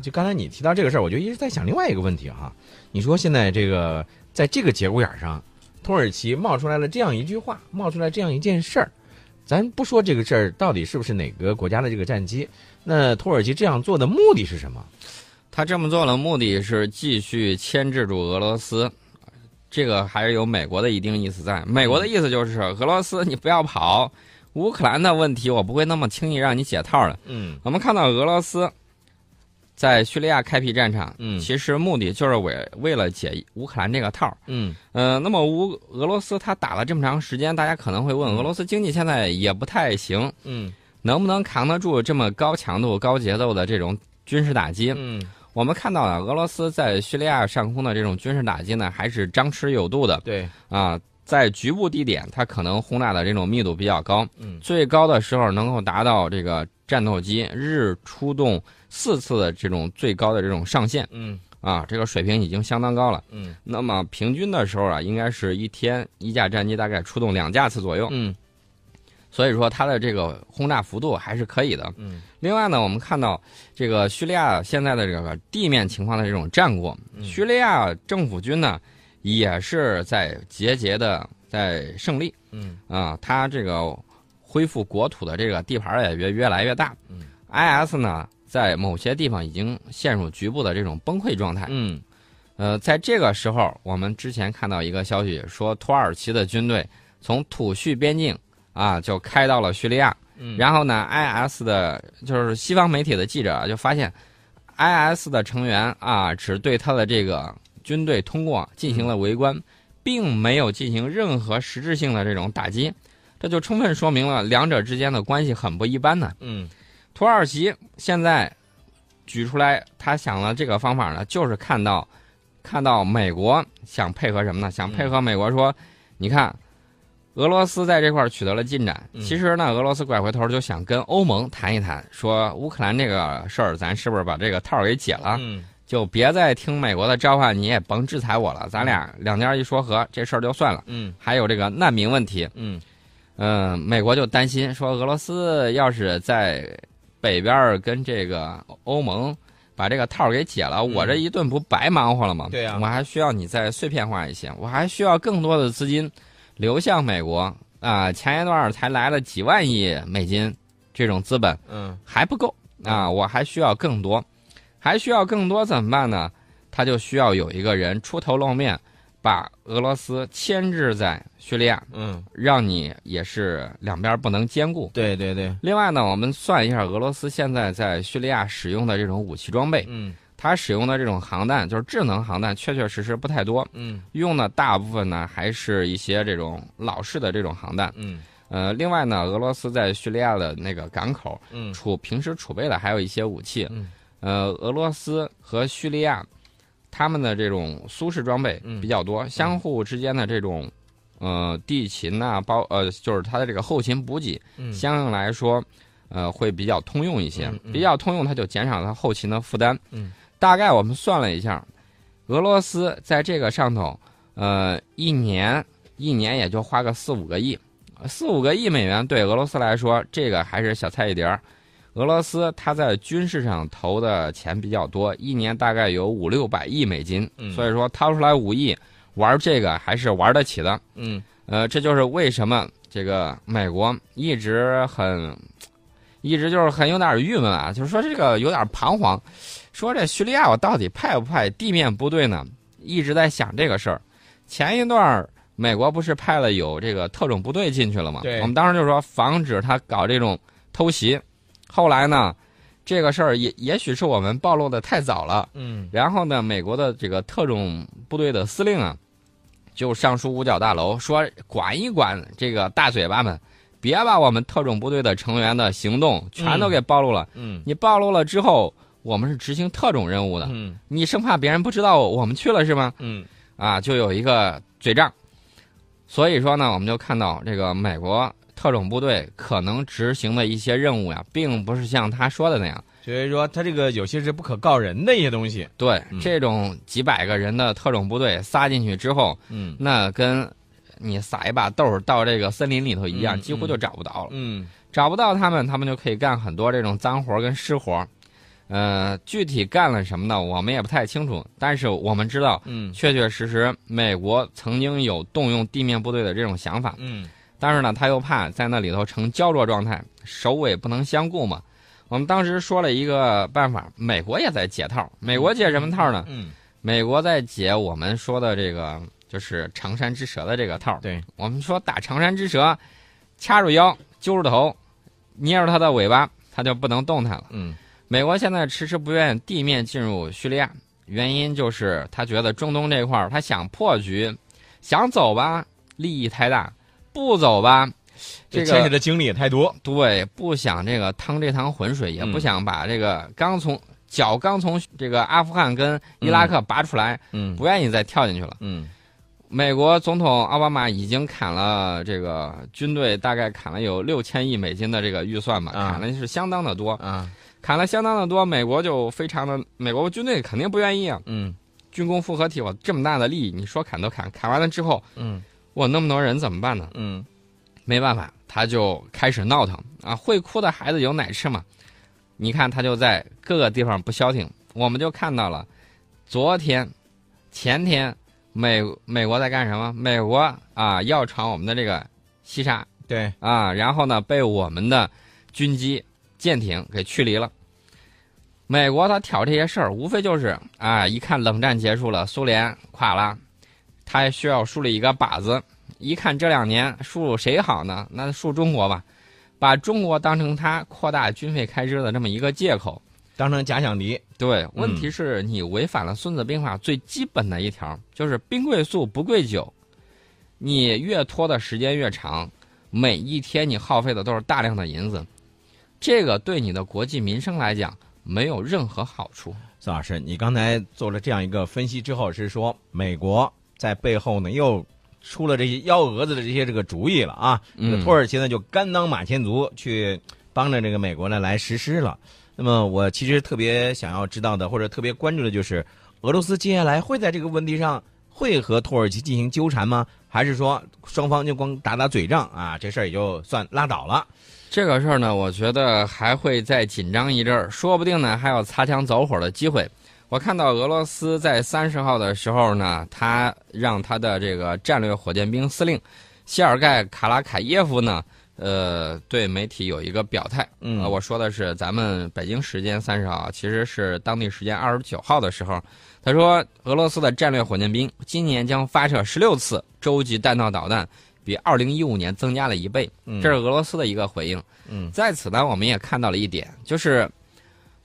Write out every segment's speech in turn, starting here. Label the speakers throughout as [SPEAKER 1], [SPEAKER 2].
[SPEAKER 1] 就刚才你提到这个事儿，我就一直在想另外一个问题哈。你说现在这个在这个节骨眼上，土耳其冒出来了这样一句话，冒出来这样一件事儿，咱不说这个事儿到底是不是哪个国家的这个战机，那土耳其这样做的目的是什么？
[SPEAKER 2] 他这么做的目的是继续牵制住俄罗斯，这个还是有美国的一定意思在。美国的意思就是俄罗斯你不要跑，乌克兰的问题我不会那么轻易让你解套的。
[SPEAKER 1] 嗯
[SPEAKER 2] 我们看到俄罗斯在叙利亚开辟战场，
[SPEAKER 1] 嗯。
[SPEAKER 2] 其实目的就是为为了解乌克兰这个套。
[SPEAKER 1] 嗯。
[SPEAKER 2] 呃，那么乌俄罗斯他打了这么长时间，大家可能会问，俄罗斯经济现在也不太行，
[SPEAKER 1] 嗯。
[SPEAKER 2] 能不能扛得住这么高强度、高节奏的这种军事打击？
[SPEAKER 1] 嗯。
[SPEAKER 2] 我们看到啊，俄罗斯在叙利亚上空的这种军事打击呢，还是张弛有度的。
[SPEAKER 1] 对，
[SPEAKER 2] 啊。在局部地点，它可能轰炸的这种密度比较高，
[SPEAKER 1] 嗯。
[SPEAKER 2] 最高的时候能够达到这个战斗机日出动四次的这种最高的这种上限
[SPEAKER 1] 嗯
[SPEAKER 2] 啊，这个水平已经相当高了。
[SPEAKER 1] 嗯
[SPEAKER 2] 那么平均的时候啊，应该是一天一架战机大概出动两架次左右，
[SPEAKER 1] 嗯
[SPEAKER 2] 所以说它的这个轰炸幅度还是可以的。
[SPEAKER 1] 嗯
[SPEAKER 2] 另外呢，我们看到这个叙利亚现在的这个地面情况的这种战果，
[SPEAKER 1] 嗯
[SPEAKER 2] 叙利亚政府军呢也是在节节的在胜利
[SPEAKER 1] 嗯
[SPEAKER 2] 啊，它这个恢复国土的这个地盘也越越来越大。
[SPEAKER 1] 嗯
[SPEAKER 2] ，IS 呢在某些地方已经陷入局部的这种崩溃状态。
[SPEAKER 1] 嗯
[SPEAKER 2] 呃，在这个时候，我们之前看到一个消息说，土耳其的军队从土叙边境啊就开到了叙利亚。
[SPEAKER 1] 嗯，
[SPEAKER 2] 然后呢，IS 的就是西方媒体的记者啊就发现，IS 的成员啊只对他的这个军队通过进行了围观，并没有进行任何实质性的这种打击，这就充分说明了两者之间的关系很不一般呢。
[SPEAKER 1] 嗯
[SPEAKER 2] 土耳其现在举出来，他想了这个方法呢，就是看到看到美国想配合什么呢？想配合美国说，你看。俄罗斯在这块儿取得了进展，
[SPEAKER 1] 嗯
[SPEAKER 2] 其实呢，俄罗斯拐回头就想跟欧盟谈一谈，说乌克兰这个事儿，咱是不是把这个套儿给解了？
[SPEAKER 1] 嗯
[SPEAKER 2] 就别再听美国的召唤，你也甭制裁我了，咱俩两家一说和，这事儿就算了。
[SPEAKER 1] 嗯
[SPEAKER 2] 还有这个难民问题，
[SPEAKER 1] 嗯
[SPEAKER 2] 嗯，美国就担心说，俄罗斯要是在北边儿跟这个欧盟把这个套儿给解了，我这一顿不白忙活了吗？
[SPEAKER 1] 嗯对呀
[SPEAKER 2] 我还需要你再碎片化一些，我还需要更多的资金流向美国啊、前一段儿才来了几万亿美金这种资本
[SPEAKER 1] 嗯
[SPEAKER 2] 还不够啊，我还需要更多，还需要更多怎么办呢？他就需要有一个人出头露面，把俄罗斯牵制在叙利亚。
[SPEAKER 1] 嗯，
[SPEAKER 2] 让你也是两边不能兼顾。
[SPEAKER 1] 对对对，
[SPEAKER 2] 另外呢，我们算一下俄罗斯现在在叙利亚使用的这种武器装备，
[SPEAKER 1] 嗯
[SPEAKER 2] 它使用的这种航弹就是智能航弹，确确实实不太多，
[SPEAKER 1] 嗯
[SPEAKER 2] 用的大部分呢还是一些这种老式的这种航弹。
[SPEAKER 1] 嗯
[SPEAKER 2] 呃，另外呢，俄罗斯在叙利亚的那个港口
[SPEAKER 1] 嗯
[SPEAKER 2] 储平时储备的还有一些武器。
[SPEAKER 1] 嗯
[SPEAKER 2] 呃，俄罗斯和叙利亚他们的这种苏式装备
[SPEAKER 1] 嗯。
[SPEAKER 2] 比较多，相互之间的这种呃地勤呐、包呃就是它的这个后勤补给，
[SPEAKER 1] 嗯。
[SPEAKER 2] 相应来说呃会比较通用一些，比较通用，它就减少了它后勤的负担。
[SPEAKER 1] 嗯，
[SPEAKER 2] 大概我们算了一下，俄罗斯在这个上头，呃，一年一年也就花个四五个亿，四五个亿美元对俄罗斯来说，这个还是小菜一碟儿。俄罗斯它在军事上投的钱比较多，一年大概有五六百亿美金，
[SPEAKER 1] 嗯
[SPEAKER 2] 所以说掏出来五亿玩这个还是玩得起的。
[SPEAKER 1] 嗯
[SPEAKER 2] 呃，这就是为什么这个美国一直很，一直就是很有点郁闷啊，就是说这个有点彷徨，说这叙利亚我到底派不派地面部队呢？一直在想这个事儿。前一段儿美国不是派了有这个特种部队进去了吗？
[SPEAKER 1] 对
[SPEAKER 2] 我们当时就说防止他搞这种偷袭。后来呢，这个事儿也也许是我们暴露的太早了。
[SPEAKER 1] 嗯
[SPEAKER 2] 然后呢，美国的这个特种部队的司令啊，就上书五角大楼说，管一管这个大嘴巴们，别把我们特种部队的成员的行动全都给暴露了。
[SPEAKER 1] 嗯
[SPEAKER 2] 你暴露了之后，我们是执行特种任务的，
[SPEAKER 1] 嗯
[SPEAKER 2] 你生怕别人不知道我们去了是吗？
[SPEAKER 1] 嗯
[SPEAKER 2] 啊，就有一个嘴仗。所以说呢，我们就看到这个美国特种部队可能执行的一些任务呀，并不是像他说的那样。
[SPEAKER 1] 所以说他这个有些是不可告人的一些东西。
[SPEAKER 2] 对，
[SPEAKER 1] 嗯
[SPEAKER 2] 这种几百个人的特种部队撒进去之后，
[SPEAKER 1] 嗯
[SPEAKER 2] 那跟你撒一把豆儿到这个森林里头一样，
[SPEAKER 1] 嗯
[SPEAKER 2] 几乎就找不到了。
[SPEAKER 1] 嗯
[SPEAKER 2] 找不到他们，他们就可以干很多这种脏活儿跟湿活儿。呃，具体干了什么呢？我们也不太清楚。但是我们知道，
[SPEAKER 1] 嗯
[SPEAKER 2] 确确实实，美国曾经有动用地面部队的这种想法。
[SPEAKER 1] 嗯
[SPEAKER 2] 但是呢，他又怕在那里头成胶着状态，首尾不能相顾嘛。我们当时说了一个办法，美国也在解套。美国解什么套呢？
[SPEAKER 1] 嗯，
[SPEAKER 2] 美国在解我们说的这个就是长山之蛇的这个套。
[SPEAKER 1] 对，
[SPEAKER 2] 我们说打长山之蛇，掐住腰，揪住头，捏住它的尾巴，它就不能动弹了。
[SPEAKER 1] 嗯
[SPEAKER 2] 美国现在迟迟不愿地面进入叙利亚，原因就是他觉得中东这块儿他想破局，想走吧，利益太大；不走吧，这个
[SPEAKER 1] 牵扯的精力也太多。
[SPEAKER 2] 对不想这个趟这趟浑水，也不
[SPEAKER 1] 嗯
[SPEAKER 2] 想把这个刚从脚刚从这个阿富汗跟伊拉克拔出来，
[SPEAKER 1] 嗯
[SPEAKER 2] 不愿意再跳进去了。
[SPEAKER 1] 嗯
[SPEAKER 2] 美国总统奥巴马已经砍了这个军队，大概砍了有六千亿美金的这个预算吧，
[SPEAKER 1] 啊
[SPEAKER 2] 砍了是相当的多。
[SPEAKER 1] 啊
[SPEAKER 2] 砍了相当的多，美国就非常的，美国军队肯定不愿意啊。
[SPEAKER 1] 嗯
[SPEAKER 2] 军工复合体，我这么大的利益，你说砍都砍，砍完了之后，
[SPEAKER 1] 嗯
[SPEAKER 2] 我那么多人怎么办呢？
[SPEAKER 1] 嗯
[SPEAKER 2] 没办法，他就开始闹腾啊！会哭的孩子有奶吃嘛？你看他就在各个地方不消停，我们就看到了，昨天、前天，美美国在干什么？美国啊要闯我们的这个西沙
[SPEAKER 1] 对，
[SPEAKER 2] 啊，然后呢被我们的军机、舰艇给驱离了。美国他挑这些事儿，无非就是啊，一看冷战结束了，苏联垮了，他也需要树立一个靶子。一看这两年树谁好呢？那树中国吧，把中国当成他扩大军费开支的这么一个借口。
[SPEAKER 1] 当成假想敌。
[SPEAKER 2] 对，问题是你违反了《孙子兵法》最基本的一条，就是兵贵速不贵久。你越拖的时间越长，每一天你耗费的都是大量的银子，这个对你的国计民生来讲没有任何好处。
[SPEAKER 1] 孙老师，你刚才做了这样一个分析之后，是说美国在背后呢又出了这些幺蛾子的这些这个主意了啊？这个
[SPEAKER 2] 嗯
[SPEAKER 1] 土耳其呢就甘当马前卒，去帮着这个美国呢来实施了。那么我其实特别想要知道的，或者特别关注的就是，俄罗斯接下来会在这个问题上会和土耳其进行纠缠吗？还是说双方就光打打嘴仗啊？这事儿也就算拉倒了？
[SPEAKER 2] 这个事儿呢，我觉得还会再紧张一阵儿，说不定呢还有擦枪走火的机会。我看到俄罗斯在三十号的时候呢，他让他的这个战略火箭兵司令谢尔盖·卡拉凯耶夫呢，呃，对媒体有一个表态。
[SPEAKER 1] 嗯
[SPEAKER 2] 呃我说的是咱们北京时间三十号，其实是当地时间二十九号的时候，他说俄罗斯的战略火箭兵今年将发射十六次洲际弹道导弹，比二零一五年增加了一倍。
[SPEAKER 1] 嗯
[SPEAKER 2] 这是俄罗斯的一个回应。
[SPEAKER 1] 嗯
[SPEAKER 2] 在此呢，我们也看到了一点，就是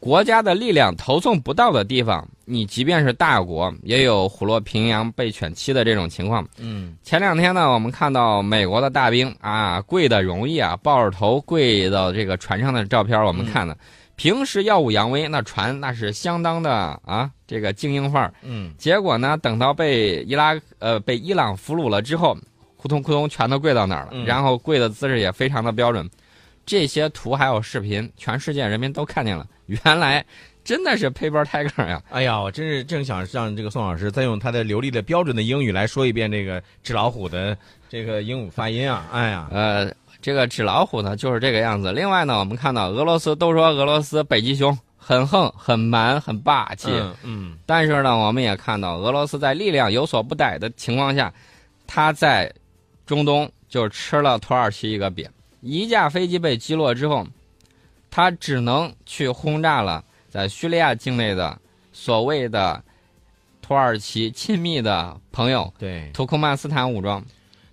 [SPEAKER 2] 国家的力量投送不到的地方，你即便是大国，也有虎落平阳被犬欺的这种情况。
[SPEAKER 1] 嗯
[SPEAKER 2] 前两天呢，我们看到美国的大兵啊，跪的容易啊，抱着头跪到这个船上的照片，我们看了。平时耀武扬威，那船那是相当的啊，这个精英范儿。
[SPEAKER 1] 嗯
[SPEAKER 2] 结果呢，等到被伊拉呃被伊朗俘虏了之后，扑通扑通全都跪到那儿了，
[SPEAKER 1] 嗯
[SPEAKER 2] 然后跪的姿势也非常的标准。这些图还有视频，全世界人民都看见了，原来真的是 paper tiger 呀！
[SPEAKER 1] 哎呀，我真是正想让这个宋老师再用他的流利的标准的英语来说一遍这个纸老虎的这个英语发音啊！哎呀，
[SPEAKER 2] 呃，这个纸老虎呢就是这个样子。另外呢，我们看到俄罗斯都说俄罗斯北极熊很横、很蛮、很霸气，
[SPEAKER 1] 嗯嗯
[SPEAKER 2] 但是呢，我们也看到俄罗斯在力量有所不逮的情况下，他在中东就吃了土耳其一个瘪。一架飞机被击落之后，他只能去轰炸了在叙利亚境内的所谓的土耳其亲密的朋友
[SPEAKER 1] 对。
[SPEAKER 2] 土库曼斯坦武装。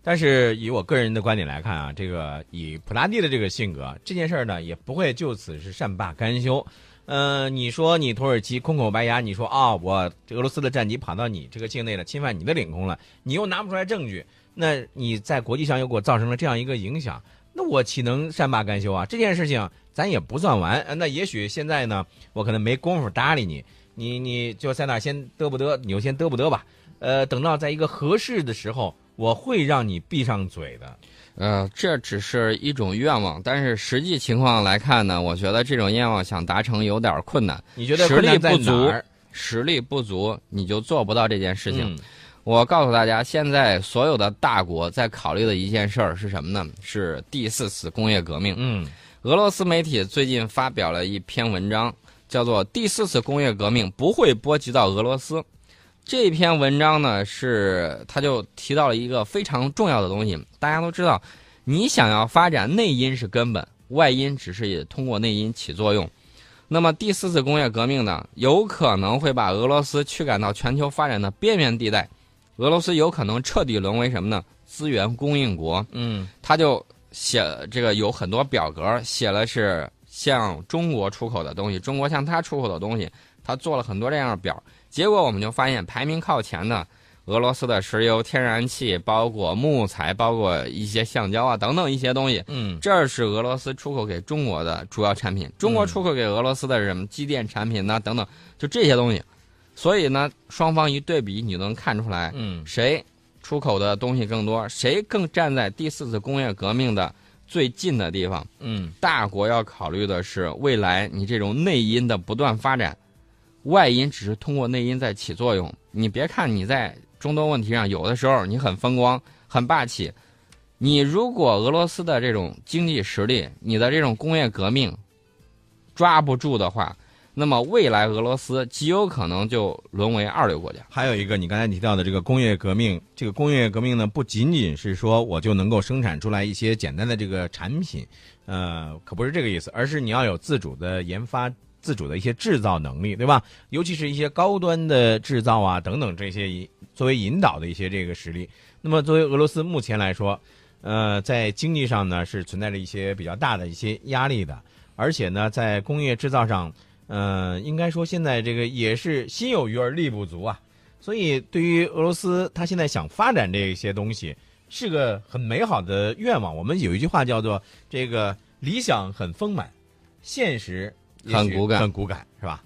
[SPEAKER 1] 但是以我个人的观点来看啊，这个以普拉蒂的这个性格，这件事儿呢也不会就此是善罢甘休。呃，你说你土耳其空口白牙，你说啊、我这俄罗斯的战机跑到你这个境内了，侵犯你的领空了，你又拿不出来证据，那你在国际上又给我造成了这样一个影响，那我岂能善罢甘休啊？这件事情咱也不算完，呃那也许现在呢，我可能没工夫搭理你，你你就在那先嘚不嘚，你就先嘚不嘚吧。呃，等到在一个合适的时候，我会让你闭上嘴的。
[SPEAKER 2] 呃，这只是一种愿望，但是实际情况来看呢，我觉得这种愿望想达成有点困难。
[SPEAKER 1] 你觉得
[SPEAKER 2] 实力
[SPEAKER 1] 在
[SPEAKER 2] 不足
[SPEAKER 1] 哪儿？
[SPEAKER 2] 实力不足，你就做不到这件事情。
[SPEAKER 1] 嗯
[SPEAKER 2] 我告诉大家，现在所有的大国在考虑的一件事儿是什么呢？是第四次工业革命。
[SPEAKER 1] 嗯
[SPEAKER 2] 俄罗斯媒体最近发表了一篇文章，叫做《第四次工业革命不会波及到俄罗斯》。这篇文章呢，是他就提到了一个非常重要的东西。大家都知道，你想要发展内因是根本，外因只是通过内因起作用。那么第四次工业革命呢，有可能会把俄罗斯驱赶到全球发展的边缘地带，俄罗斯有可能彻底沦为什么呢？资源供应国。
[SPEAKER 1] 嗯
[SPEAKER 2] 他就写这个有很多表格，写了是向中国出口的东西，中国向他出口的东西，他做了很多这样的表。结果我们就发现，排名靠前的俄罗斯的石油、天然气，包括木材，包括一些橡胶啊等等一些东西，
[SPEAKER 1] 嗯
[SPEAKER 2] 这是俄罗斯出口给中国的主要产品。中国出口给俄罗斯的什么机电产品呐、等等，就这些东西。所以呢，双方一对比，你能看出来
[SPEAKER 1] 嗯
[SPEAKER 2] 谁出口的东西更多，谁更站在第四次工业革命的最近的地方。
[SPEAKER 1] 嗯
[SPEAKER 2] 大国要考虑的是未来你这种内因的不断发展，外因只是通过内因在起作用。你别看你在中东问题上有的时候你很风光、很霸气，你如果俄罗斯的这种经济实力、你的这种工业革命抓不住的话，那么未来俄罗斯极有可能就沦为二流国家。
[SPEAKER 1] 还有一个你刚才提到的这个工业革命，这个工业革命呢，不仅仅是说我就能够生产出来一些简单的这个产品，呃，可不是这个意思，而是你要有自主的研发、自主的一些制造能力，对吧？尤其是一些高端的制造啊等等这些作为引导的一些这个实力。那么作为俄罗斯目前来说，呃，在经济上呢是存在着一些比较大的一些压力的，而且呢，在工业制造上。呃，应该说现在这个也是心有余而力不足啊，所以对于俄罗斯，他现在想发展这些东西，是个很美好的愿望。我们有一句话叫做“这个理想很丰满，现实
[SPEAKER 2] 很骨感
[SPEAKER 1] 很骨感，是吧？